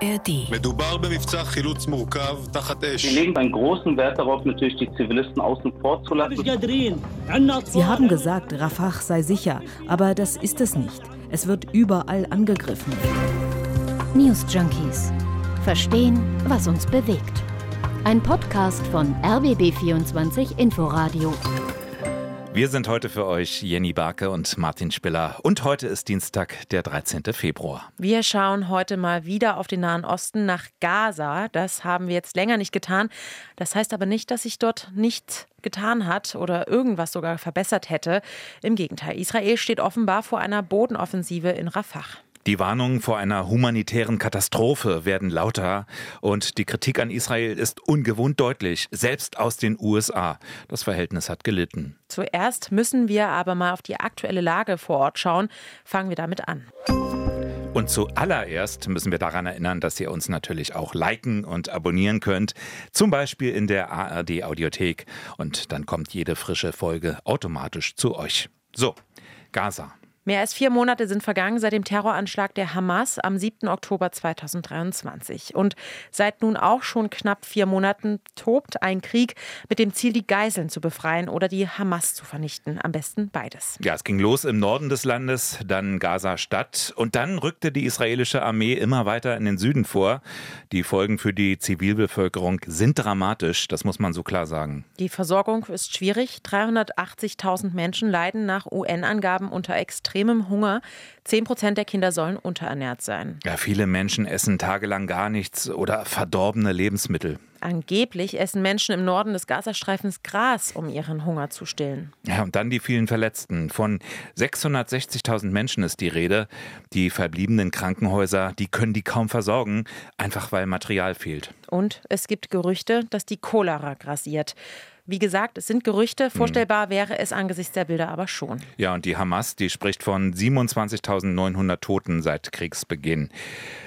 ARD. Wir legen einen großen Wert darauf, natürlich die Zivilisten außen vor zu lassen. Sie haben gesagt, Rafah sei sicher, aber das ist es nicht. Es wird überall angegriffen. News Junkies. Verstehen, was uns bewegt. Ein Podcast von RBB24 Inforadio. Wir sind heute für euch Jenny Barke und Martin Spiller. Und heute ist Dienstag, der 13. Februar. Wir schauen heute mal wieder auf den Nahen Osten nach Gaza. Das haben wir jetzt länger nicht getan. Das heißt aber nicht, dass sich dort nichts getan hat oder irgendwas sogar verbessert hätte. Im Gegenteil, Israel steht offenbar vor einer Bodenoffensive in Rafah. Die Warnungen vor einer humanitären Katastrophe werden lauter und die Kritik an Israel ist ungewohnt deutlich, selbst aus den USA. Das Verhältnis hat gelitten. Zuerst müssen wir aber mal auf die aktuelle Lage vor Ort schauen. Fangen wir damit an. Und zuallererst müssen wir daran erinnern, dass ihr uns natürlich auch liken und abonnieren könnt, zum Beispiel in der ARD Audiothek. Und dann kommt jede frische Folge automatisch zu euch. So, Gaza. Mehr als vier Monate sind vergangen seit dem Terroranschlag der Hamas am 7. Oktober 2023. Und seit nun auch schon knapp vier Monaten tobt ein Krieg mit dem Ziel, die Geiseln zu befreien oder die Hamas zu vernichten. Am besten beides. Ja, es ging los im Norden des Landes, dann Gaza-Stadt und dann rückte die israelische Armee immer weiter in den Süden vor. Die Folgen für die Zivilbevölkerung sind dramatisch, das muss man so klar sagen. Die Versorgung ist schwierig. 380.000 Menschen leiden nach UN-Angaben unter extrem extremem Hunger. Zehn Prozent der Kinder sollen unterernährt sein. Ja, viele Menschen essen tagelang gar nichts oder verdorbene Lebensmittel. Angeblich essen Menschen im Norden des Gazastreifens Gras, um ihren Hunger zu stillen. Ja, und dann die vielen Verletzten. Von 660.000 Menschen ist die Rede. Die verbliebenen Krankenhäuser, die können die kaum versorgen, einfach weil Material fehlt. Und es gibt Gerüchte, dass die Cholera grassiert. Wie gesagt, es sind Gerüchte, vorstellbar wäre es angesichts der Bilder aber schon. Ja, und die Hamas, die spricht von 27.900 Toten seit Kriegsbeginn.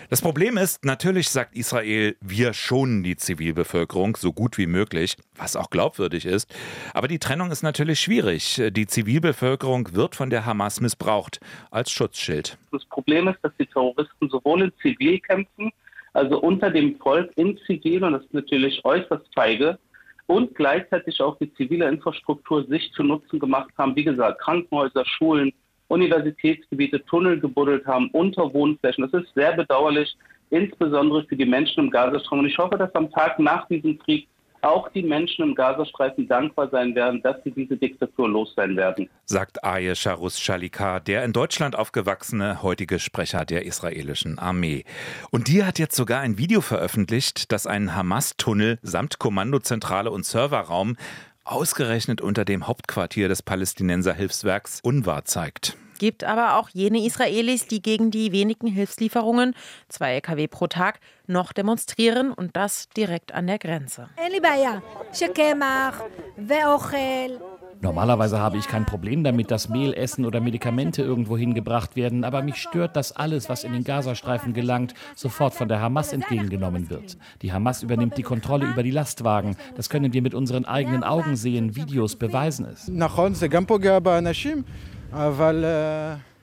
Das Problem ist, natürlich sagt Israel, wir schonen die Zivilbevölkerung so gut wie möglich, was auch glaubwürdig ist. Aber die Trennung ist natürlich schwierig. Die Zivilbevölkerung wird von der Hamas missbraucht als Schutzschild. Das Problem ist, dass die Terroristen sowohl in Zivil kämpfen, also unter dem Volk in Zivil, und das ist natürlich äußerst feige, und gleichzeitig auch die zivile Infrastruktur sich zu Nutzen gemacht haben. Wie gesagt, Krankenhäuser, Schulen, Universitätsgebiete, Tunnel gebuddelt haben, unter Wohnflächen. Das ist sehr bedauerlich, insbesondere für die Menschen im Gazastreifen. Und ich hoffe, dass am Tag nach diesem Krieg auch die Menschen im Gazastreifen dankbar sein werden, dass sie diese Diktatur los sein werden. Sagt Aye Sharus Shalika, der in Deutschland aufgewachsene heutige Sprecher der israelischen Armee. Und die hat jetzt sogar ein Video veröffentlicht, das einen Hamas-Tunnel samt Kommandozentrale und Serverraum ausgerechnet unter dem Hauptquartier des Palästinenser Hilfswerks UNWA zeigt gibt aber auch jene Israelis, die gegen die wenigen Hilfslieferungen, zwei Lkw pro Tag, noch demonstrieren und das direkt an der Grenze. Normalerweise habe ich kein Problem damit, dass Mehl, Essen oder Medikamente irgendwo hingebracht werden, aber mich stört, dass alles, was in den Gazastreifen gelangt, sofort von der Hamas entgegengenommen wird. Die Hamas übernimmt die Kontrolle über die Lastwagen. Das können wir mit unseren eigenen Augen sehen. Videos beweisen es.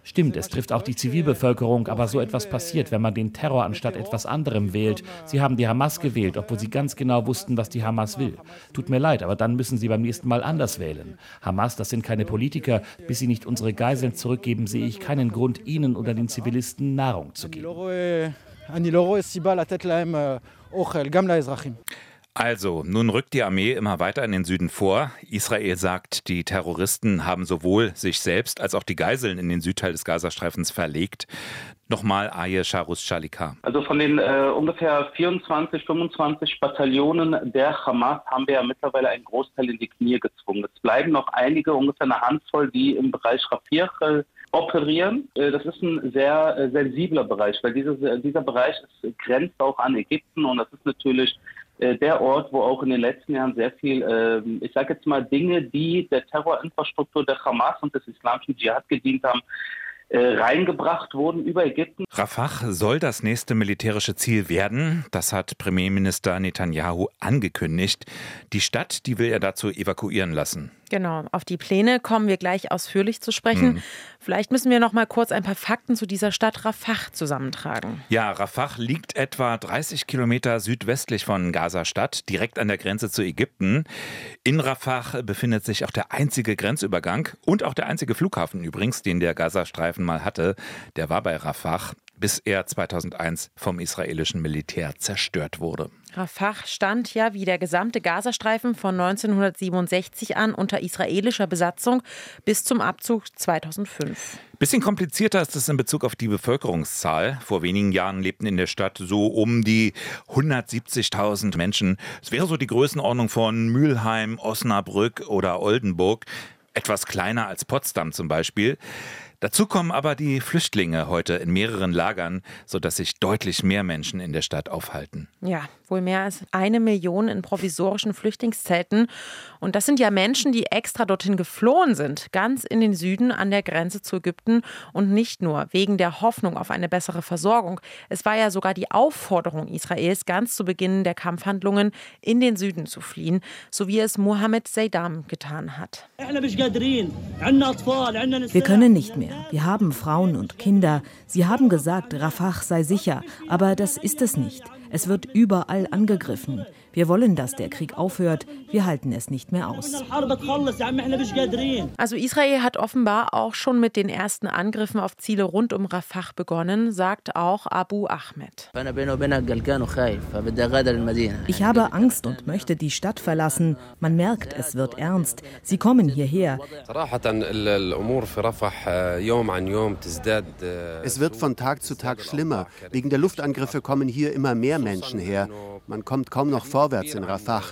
Stimmt, es trifft auch die Zivilbevölkerung, aber so etwas passiert, wenn man den Terror anstatt etwas anderem wählt. Sie haben die Hamas gewählt, obwohl sie ganz genau wussten, was die Hamas will. Tut mir leid, aber dann müssen sie beim nächsten Mal anders wählen. Hamas, das sind keine Politiker. Bis sie nicht unsere Geiseln zurückgeben, sehe ich keinen Grund, ihnen oder den Zivilisten Nahrung zu geben. Also, nun rückt die Armee immer weiter in den Süden vor. Israel sagt, die Terroristen haben sowohl sich selbst als auch die Geiseln in den Südteil des Gazastreifens verlegt. Nochmal Aye Sharus Shalika. Also von den äh, ungefähr 24, 25 Bataillonen der Hamas haben wir ja mittlerweile einen Großteil in die Knie gezwungen. Es bleiben noch einige, ungefähr eine Handvoll, die im Bereich Rafir äh, operieren. Äh, das ist ein sehr äh, sensibler Bereich, weil dieses, dieser Bereich ist, grenzt auch an Ägypten und das ist natürlich der Ort, wo auch in den letzten Jahren sehr viel, äh, ich sage jetzt mal, Dinge, die der Terrorinfrastruktur der Hamas und des islamischen Dschihad gedient haben, äh, reingebracht wurden über Ägypten. Rafah soll das nächste militärische Ziel werden. Das hat Premierminister Netanyahu angekündigt. Die Stadt, die will er dazu evakuieren lassen. Genau, auf die Pläne kommen wir gleich ausführlich zu sprechen. Hm. Vielleicht müssen wir noch mal kurz ein paar Fakten zu dieser Stadt Rafah zusammentragen. Ja, Rafah liegt etwa 30 Kilometer südwestlich von Gaza-Stadt, direkt an der Grenze zu Ägypten. In Rafah befindet sich auch der einzige Grenzübergang und auch der einzige Flughafen übrigens, den der Gazastreifen mal hatte. Der war bei Rafah bis er 2001 vom israelischen Militär zerstört wurde. Rafah stand ja wie der gesamte Gazastreifen von 1967 an unter israelischer Besatzung bis zum Abzug 2005. Bisschen komplizierter ist es in Bezug auf die Bevölkerungszahl. Vor wenigen Jahren lebten in der Stadt so um die 170.000 Menschen. Es wäre so die Größenordnung von Mülheim, Osnabrück oder Oldenburg. Etwas kleiner als Potsdam zum Beispiel. Dazu kommen aber die Flüchtlinge heute in mehreren Lagern, sodass sich deutlich mehr Menschen in der Stadt aufhalten. Ja, wohl mehr als eine Million in provisorischen Flüchtlingszelten. Und das sind ja Menschen, die extra dorthin geflohen sind, ganz in den Süden an der Grenze zu Ägypten und nicht nur wegen der Hoffnung auf eine bessere Versorgung. Es war ja sogar die Aufforderung Israels, ganz zu Beginn der Kampfhandlungen in den Süden zu fliehen, so wie es Mohammed Seydam getan hat. Wir können nicht mehr mehr. Wir haben Frauen und Kinder. Sie haben gesagt, Rafah sei sicher, aber das ist es nicht. Es wird überall angegriffen. Wir wollen, dass der Krieg aufhört. Wir halten es nicht mehr aus. Also Israel hat offenbar auch schon mit den ersten Angriffen auf Ziele rund um Rafah begonnen, sagt auch Abu Ahmed. Ich habe Angst und möchte die Stadt verlassen. Man merkt, es wird ernst. Sie kommen hierher. Es wird von Tag zu Tag schlimmer. Wegen der Luftangriffe kommen hier immer mehr Menschen her. Man kommt kaum noch vorwärts in Rafah.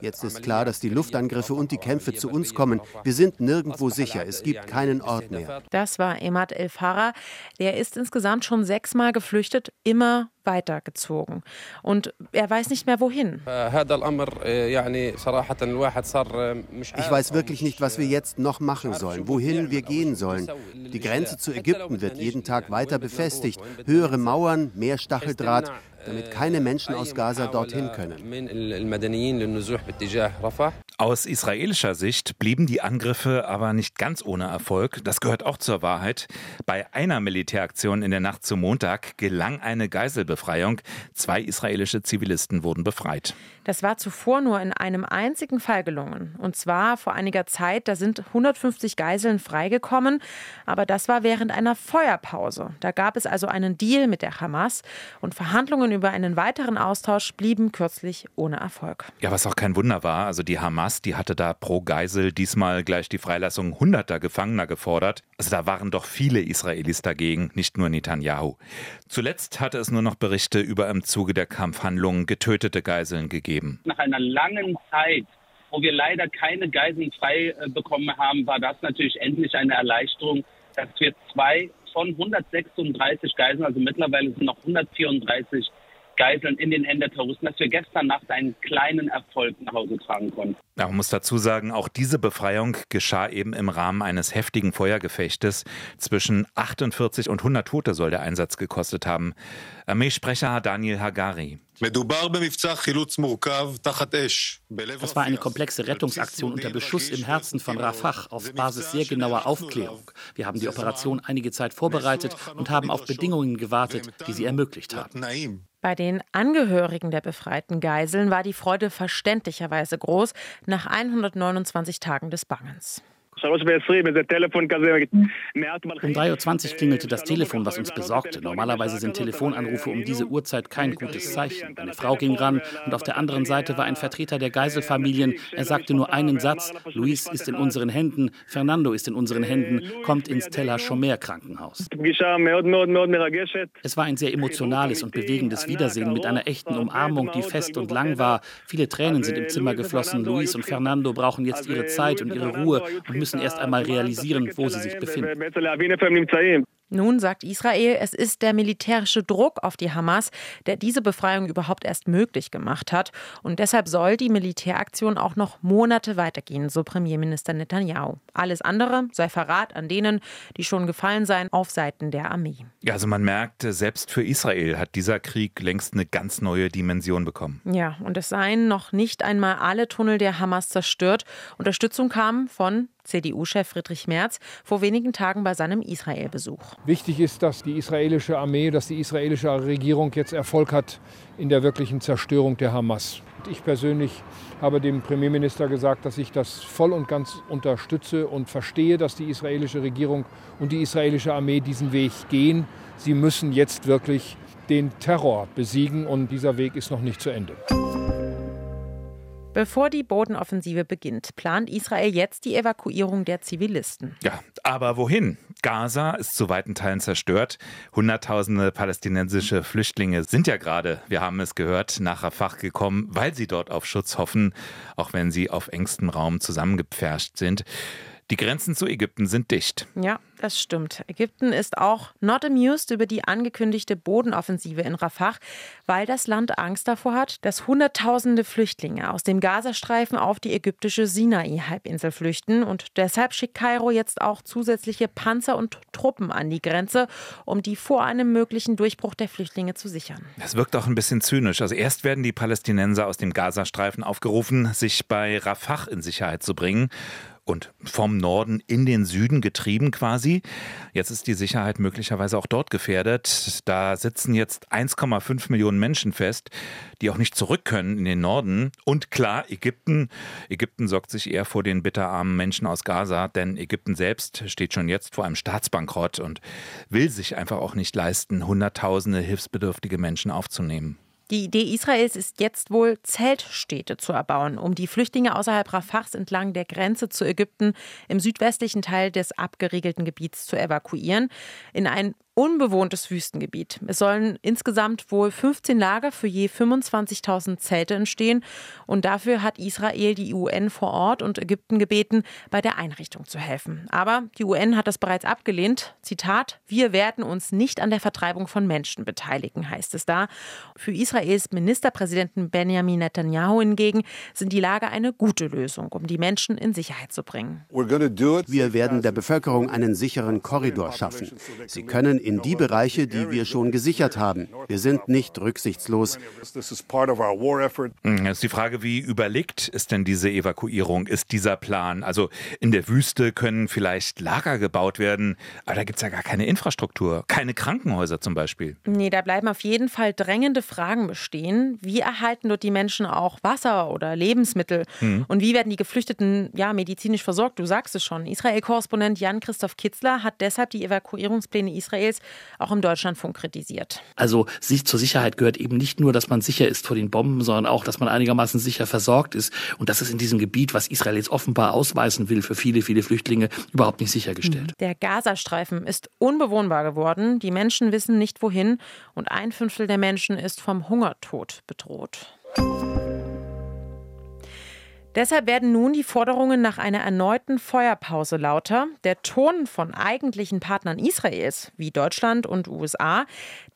Jetzt ist klar, dass die Luftangriffe und die Kämpfe zu uns kommen. Wir sind nirgendwo sicher. Es gibt keinen Ort mehr. Das war Emad El Farah. Der ist insgesamt schon sechsmal geflüchtet, immer weitergezogen. Und er weiß nicht mehr wohin. Ich weiß wirklich nicht, was wir jetzt noch machen sollen, wohin wir gehen sollen. Die Grenze zu Ägypten wird jeden Tag weiter befestigt. Höhere Mauern, mehr Stacheldraht damit keine Menschen aus Gaza dorthin können. Aus israelischer Sicht blieben die Angriffe aber nicht ganz ohne Erfolg. Das gehört auch zur Wahrheit. Bei einer Militäraktion in der Nacht zum Montag gelang eine Geiselbefreiung. Zwei israelische Zivilisten wurden befreit. Das war zuvor nur in einem einzigen Fall gelungen. Und zwar vor einiger Zeit. Da sind 150 Geiseln freigekommen. Aber das war während einer Feuerpause. Da gab es also einen Deal mit der Hamas. Und Verhandlungen über einen weiteren Austausch blieben kürzlich ohne Erfolg. Ja, was auch kein Wunder war. Also die Hamas Hamas, die hatte da pro Geisel diesmal gleich die Freilassung hunderter Gefangener gefordert. Also da waren doch viele Israelis dagegen, nicht nur Netanyahu. Zuletzt hatte es nur noch Berichte über im Zuge der Kampfhandlungen getötete Geiseln gegeben. Nach einer langen Zeit wo wir leider keine Geiseln frei äh, bekommen haben, war das natürlich endlich eine Erleichterung, dass wir zwei von 136 Geiseln, also mittlerweile sind noch 134 Geiseln in den Händen der Terroristen, dass wir gestern Nacht einen kleinen Erfolg nach Hause tragen konnten. Ja, man muss dazu sagen, auch diese Befreiung geschah eben im Rahmen eines heftigen Feuergefechtes. Zwischen 48 und 100 Tote soll der Einsatz gekostet haben. Armeesprecher Daniel Hagari. Das war eine komplexe Rettungsaktion unter Beschuss im Herzen von Rafah auf Basis sehr genauer Aufklärung. Wir haben die Operation einige Zeit vorbereitet und haben auf Bedingungen gewartet, die sie ermöglicht haben. Bei den Angehörigen der befreiten Geiseln war die Freude verständlicherweise groß nach 129 Tagen des Bangens. Um 3.20 Uhr klingelte das Telefon, was uns besorgte. Normalerweise sind Telefonanrufe um diese Uhrzeit kein gutes Zeichen. Meine Frau ging ran und auf der anderen Seite war ein Vertreter der Geiselfamilien. Er sagte nur einen Satz: Luis ist in unseren Händen, Fernando ist in unseren Händen, kommt ins Teller Schomer Krankenhaus. Es war ein sehr emotionales und bewegendes Wiedersehen mit einer echten Umarmung, die fest und lang war. Viele Tränen sind im Zimmer geflossen. Luis und Fernando brauchen jetzt ihre Zeit und ihre Ruhe. Und müssen erst einmal realisieren, wo sie sich befinden. Nun sagt Israel, es ist der militärische Druck auf die Hamas, der diese Befreiung überhaupt erst möglich gemacht hat. Und deshalb soll die Militäraktion auch noch Monate weitergehen, so Premierminister Netanyahu. Alles andere sei Verrat an denen, die schon gefallen seien, auf Seiten der Armee. Ja, also man merkt, selbst für Israel hat dieser Krieg längst eine ganz neue Dimension bekommen. Ja, und es seien noch nicht einmal alle Tunnel der Hamas zerstört. Unterstützung kam von CDU-Chef Friedrich Merz vor wenigen Tagen bei seinem Israel-Besuch. Wichtig ist, dass die israelische Armee, dass die israelische Regierung jetzt Erfolg hat in der wirklichen Zerstörung der Hamas. Ich persönlich habe dem Premierminister gesagt, dass ich das voll und ganz unterstütze und verstehe, dass die israelische Regierung und die israelische Armee diesen Weg gehen. Sie müssen jetzt wirklich den Terror besiegen und dieser Weg ist noch nicht zu Ende. Bevor die Bodenoffensive beginnt, plant Israel jetzt die Evakuierung der Zivilisten. Ja, aber wohin? Gaza ist zu weiten Teilen zerstört. Hunderttausende palästinensische Flüchtlinge sind ja gerade, wir haben es gehört, nach Rafah gekommen, weil sie dort auf Schutz hoffen, auch wenn sie auf engstem Raum zusammengepfercht sind. Die Grenzen zu Ägypten sind dicht. Ja, das stimmt. Ägypten ist auch not amused über die angekündigte Bodenoffensive in Rafah, weil das Land Angst davor hat, dass Hunderttausende Flüchtlinge aus dem Gazastreifen auf die ägyptische Sinai-Halbinsel flüchten. Und deshalb schickt Kairo jetzt auch zusätzliche Panzer und Truppen an die Grenze, um die vor einem möglichen Durchbruch der Flüchtlinge zu sichern. Das wirkt auch ein bisschen zynisch. Also erst werden die Palästinenser aus dem Gazastreifen aufgerufen, sich bei Rafah in Sicherheit zu bringen und vom Norden in den Süden getrieben quasi. Jetzt ist die Sicherheit möglicherweise auch dort gefährdet. Da sitzen jetzt 1,5 Millionen Menschen fest, die auch nicht zurück können in den Norden. Und klar, Ägypten. Ägypten sorgt sich eher vor den bitterarmen Menschen aus Gaza, denn Ägypten selbst steht schon jetzt vor einem Staatsbankrott und will sich einfach auch nicht leisten, Hunderttausende hilfsbedürftige Menschen aufzunehmen. Die Idee Israels ist jetzt wohl, Zeltstädte zu erbauen, um die Flüchtlinge außerhalb Rafahs entlang der Grenze zu Ägypten im südwestlichen Teil des abgeriegelten Gebiets zu evakuieren, in ein unbewohntes Wüstengebiet. Es sollen insgesamt wohl 15 Lager für je 25.000 Zelte entstehen. Und dafür hat Israel die UN vor Ort und Ägypten gebeten, bei der Einrichtung zu helfen. Aber die UN hat das bereits abgelehnt. Zitat, wir werden uns nicht an der Vertreibung von Menschen beteiligen, heißt es da. Für Israels Ministerpräsidenten Benjamin Netanyahu hingegen sind die Lager eine gute Lösung, um die Menschen in Sicherheit zu bringen. Wir werden der Bevölkerung einen sicheren Korridor schaffen. Sie können in die Bereiche, die wir schon gesichert haben. Wir sind nicht rücksichtslos. Hm, jetzt ist die Frage, wie überlegt ist denn diese Evakuierung? Ist dieser Plan? Also in der Wüste können vielleicht Lager gebaut werden, aber da gibt es ja gar keine Infrastruktur, keine Krankenhäuser zum Beispiel. Nee, da bleiben auf jeden Fall drängende Fragen bestehen. Wie erhalten dort die Menschen auch Wasser oder Lebensmittel? Mhm. Und wie werden die Geflüchteten ja medizinisch versorgt? Du sagst es schon. Israel-Korrespondent Jan-Christoph Kitzler hat deshalb die Evakuierungspläne Israels Israels auch im Deutschlandfunk kritisiert. Also sich zur Sicherheit gehört eben nicht nur, dass man sicher ist vor den Bomben, sondern auch, dass man einigermaßen sicher versorgt ist. Und das ist in diesem Gebiet, was Israel jetzt offenbar ausweisen will für viele, viele Flüchtlinge, überhaupt nicht sichergestellt. Der Gazastreifen ist unbewohnbar geworden. Die Menschen wissen nicht wohin und ein Fünftel der Menschen ist vom Hungertod bedroht. Deshalb werden nun die Forderungen nach einer erneuten Feuerpause lauter. Der Ton von eigentlichen Partnern Israels, wie Deutschland und USA,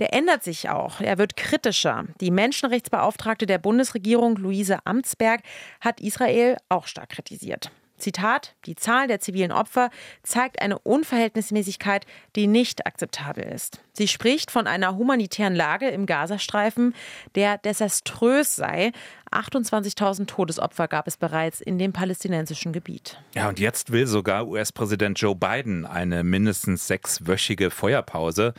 der ändert sich auch. Er wird kritischer. Die Menschenrechtsbeauftragte der Bundesregierung, Luise Amtsberg, hat Israel auch stark kritisiert. Zitat, die Zahl der zivilen Opfer zeigt eine Unverhältnismäßigkeit, die nicht akzeptabel ist. Sie spricht von einer humanitären Lage im Gazastreifen, der desaströs sei. 28.000 Todesopfer gab es bereits in dem palästinensischen Gebiet. Ja, und jetzt will sogar US-Präsident Joe Biden eine mindestens sechswöchige Feuerpause.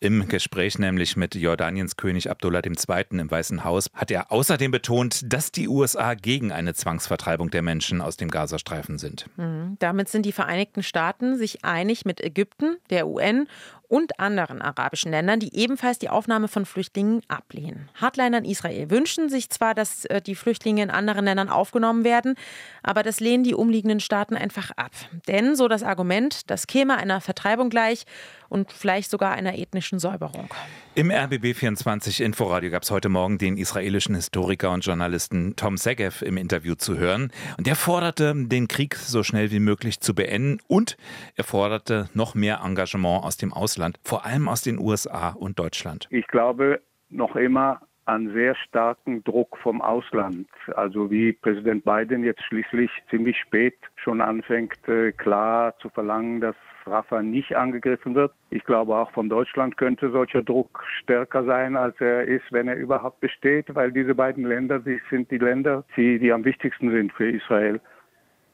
Im Gespräch nämlich mit Jordaniens König Abdullah II. im Weißen Haus hat er außerdem betont, dass die USA gegen eine Zwangsvertreibung der Menschen aus dem Gazastreifen sind. Mhm. Damit sind die Vereinigten Staaten sich einig mit Ägypten, der UN und anderen arabischen Ländern, die ebenfalls die Aufnahme von Flüchtlingen ablehnen. Hardliner in Israel wünschen sich zwar, dass äh, die Flüchtlinge in anderen Ländern aufgenommen werden, aber das lehnen die umliegenden Staaten einfach ab. Denn, so das Argument, das käme einer Vertreibung gleich und vielleicht sogar einer ethnischen Säuberung. Im RBB24 Inforadio gab es heute Morgen den israelischen Historiker und Journalisten Tom Segev im Interview zu hören. Und der forderte, den Krieg so schnell wie möglich zu beenden und er forderte noch mehr Engagement aus dem Ausland, vor allem aus den USA und Deutschland. Ich glaube noch immer an sehr starken Druck vom Ausland. Also wie Präsident Biden jetzt schließlich ziemlich spät schon anfängt, äh, klar zu verlangen, dass Rafah nicht angegriffen wird. Ich glaube, auch von Deutschland könnte solcher Druck stärker sein, als er ist, wenn er überhaupt besteht, weil diese beiden Länder, die sind die Länder, die, die am wichtigsten sind für Israel.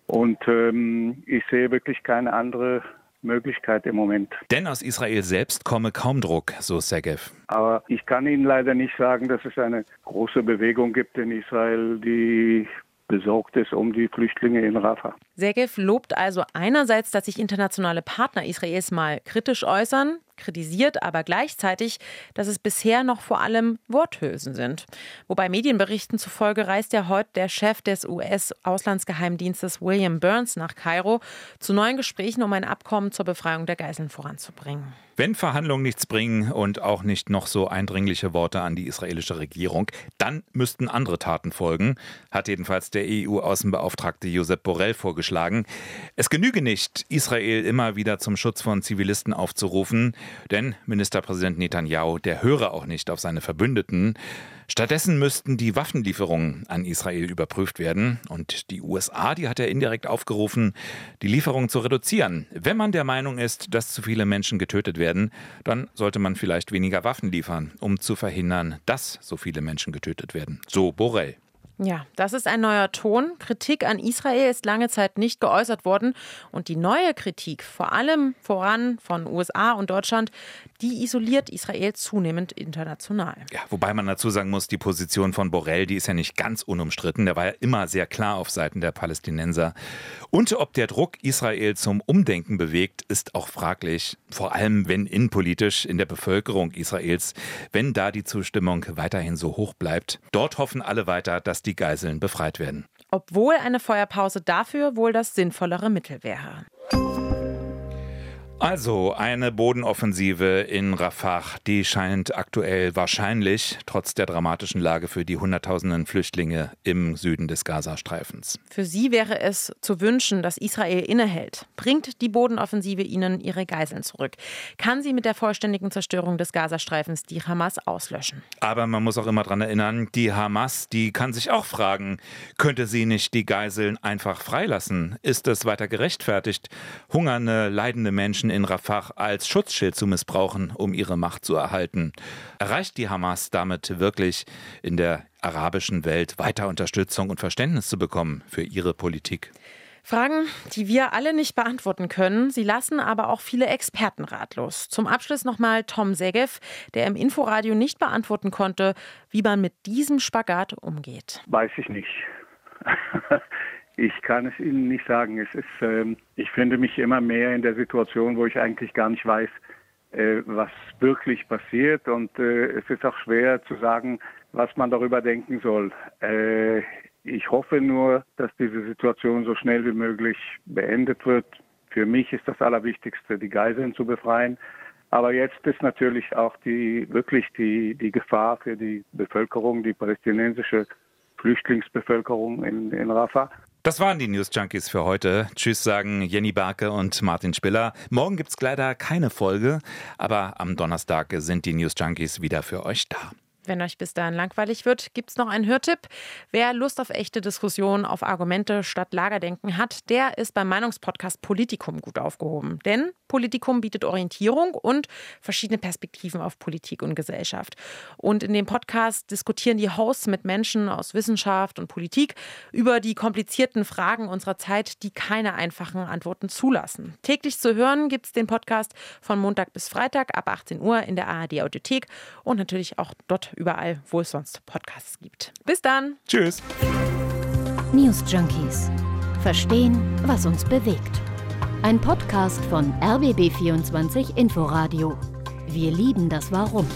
Und ähm, ich sehe wirklich keine andere Möglichkeit im Moment. Denn aus Israel selbst komme kaum Druck, so Segev. Aber ich kann Ihnen leider nicht sagen, dass es eine große Bewegung gibt in Israel, die besorgt ist um die Flüchtlinge in Rafah. Segev lobt also einerseits, dass sich internationale Partner Israels mal kritisch äußern, kritisiert aber gleichzeitig, dass es bisher noch vor allem Worthülsen sind. Wobei Medienberichten zufolge reist ja heute der Chef des US-Auslandsgeheimdienstes William Burns nach Kairo zu neuen Gesprächen, um ein Abkommen zur Befreiung der Geiseln voranzubringen. Wenn Verhandlungen nichts bringen und auch nicht noch so eindringliche Worte an die israelische Regierung, dann müssten andere Taten folgen, hat jedenfalls der EU-Außenbeauftragte Josep Borrell vorgeschlagen. Es genüge nicht, Israel immer wieder zum Schutz von Zivilisten aufzurufen, denn Ministerpräsident Netanyahu, der höre auch nicht auf seine Verbündeten. Stattdessen müssten die Waffenlieferungen an Israel überprüft werden. Und die USA, die hat er indirekt aufgerufen, die Lieferungen zu reduzieren. Wenn man der Meinung ist, dass zu viele Menschen getötet werden, dann sollte man vielleicht weniger Waffen liefern, um zu verhindern, dass so viele Menschen getötet werden. So Borrell. Ja, das ist ein neuer Ton. Kritik an Israel ist lange Zeit nicht geäußert worden. Und die neue Kritik, vor allem voran von USA und Deutschland, die isoliert Israel zunehmend international. Ja, wobei man dazu sagen muss, die Position von Borrell, die ist ja nicht ganz unumstritten. Der war ja immer sehr klar auf Seiten der Palästinenser. Und ob der Druck Israel zum Umdenken bewegt, ist auch fraglich. Vor allem, wenn innenpolitisch in der Bevölkerung Israels, wenn da die Zustimmung weiterhin so hoch bleibt. Dort hoffen alle weiter, dass die Geiseln befreit werden. Obwohl eine Feuerpause dafür wohl das sinnvollere Mittel wäre. Also eine Bodenoffensive in Rafah, die scheint aktuell wahrscheinlich, trotz der dramatischen Lage für die Hunderttausenden Flüchtlinge im Süden des Gazastreifens. Für sie wäre es zu wünschen, dass Israel innehält. Bringt die Bodenoffensive ihnen ihre Geiseln zurück? Kann sie mit der vollständigen Zerstörung des Gazastreifens die Hamas auslöschen? Aber man muss auch immer daran erinnern, die Hamas, die kann sich auch fragen, könnte sie nicht die Geiseln einfach freilassen? Ist es weiter gerechtfertigt, hungernde, leidende Menschen Menschen in Rafah als Schutzschild zu missbrauchen, um ihre Macht zu erhalten. Erreicht die Hamas damit wirklich in der arabischen Welt weiter Unterstützung und Verständnis zu bekommen für ihre Politik? Fragen, die wir alle nicht beantworten können. Sie lassen aber auch viele Experten ratlos. Zum Abschluss nochmal Tom Segev, der im Inforadio nicht beantworten konnte, wie man mit diesem Spagat umgeht. Weiß ich nicht. Ich kann es Ihnen nicht sagen. Es ist, ähm, ich finde mich immer mehr in der Situation, wo ich eigentlich gar nicht weiß, äh, was wirklich passiert. Und äh, es ist auch schwer zu sagen, was man darüber denken soll. Äh, ich hoffe nur, dass diese Situation so schnell wie möglich beendet wird. Für mich ist das Allerwichtigste, die Geiseln zu befreien. Aber jetzt ist natürlich auch die wirklich die, die Gefahr für die Bevölkerung, die palästinensische Flüchtlingsbevölkerung in, in Rafah. Das waren die News Junkies für heute. Tschüss sagen Jenny Barke und Martin Spiller. Morgen gibt es leider keine Folge, aber am Donnerstag sind die News Junkies wieder für euch da. Wenn euch bis dahin langweilig wird, gibt es noch einen Hörtipp. Wer Lust auf echte Diskussionen, auf Argumente statt Lagerdenken hat, der ist beim Meinungspodcast Politikum gut aufgehoben. Denn Politikum bietet Orientierung und verschiedene Perspektiven auf Politik und Gesellschaft. Und in dem Podcast diskutieren die Hosts mit Menschen aus Wissenschaft und Politik über die komplizierten Fragen unserer Zeit, die keine einfachen Antworten zulassen. Täglich zu hören gibt es den Podcast von Montag bis Freitag ab 18 Uhr in der ARD Audiothek und natürlich auch dort überall, wo es sonst Podcasts gibt. Bis dann. Tschüss. News Junkies. Verstehen, was uns bewegt. Ein Podcast von RBB24 Inforadio. Wir lieben das Warum.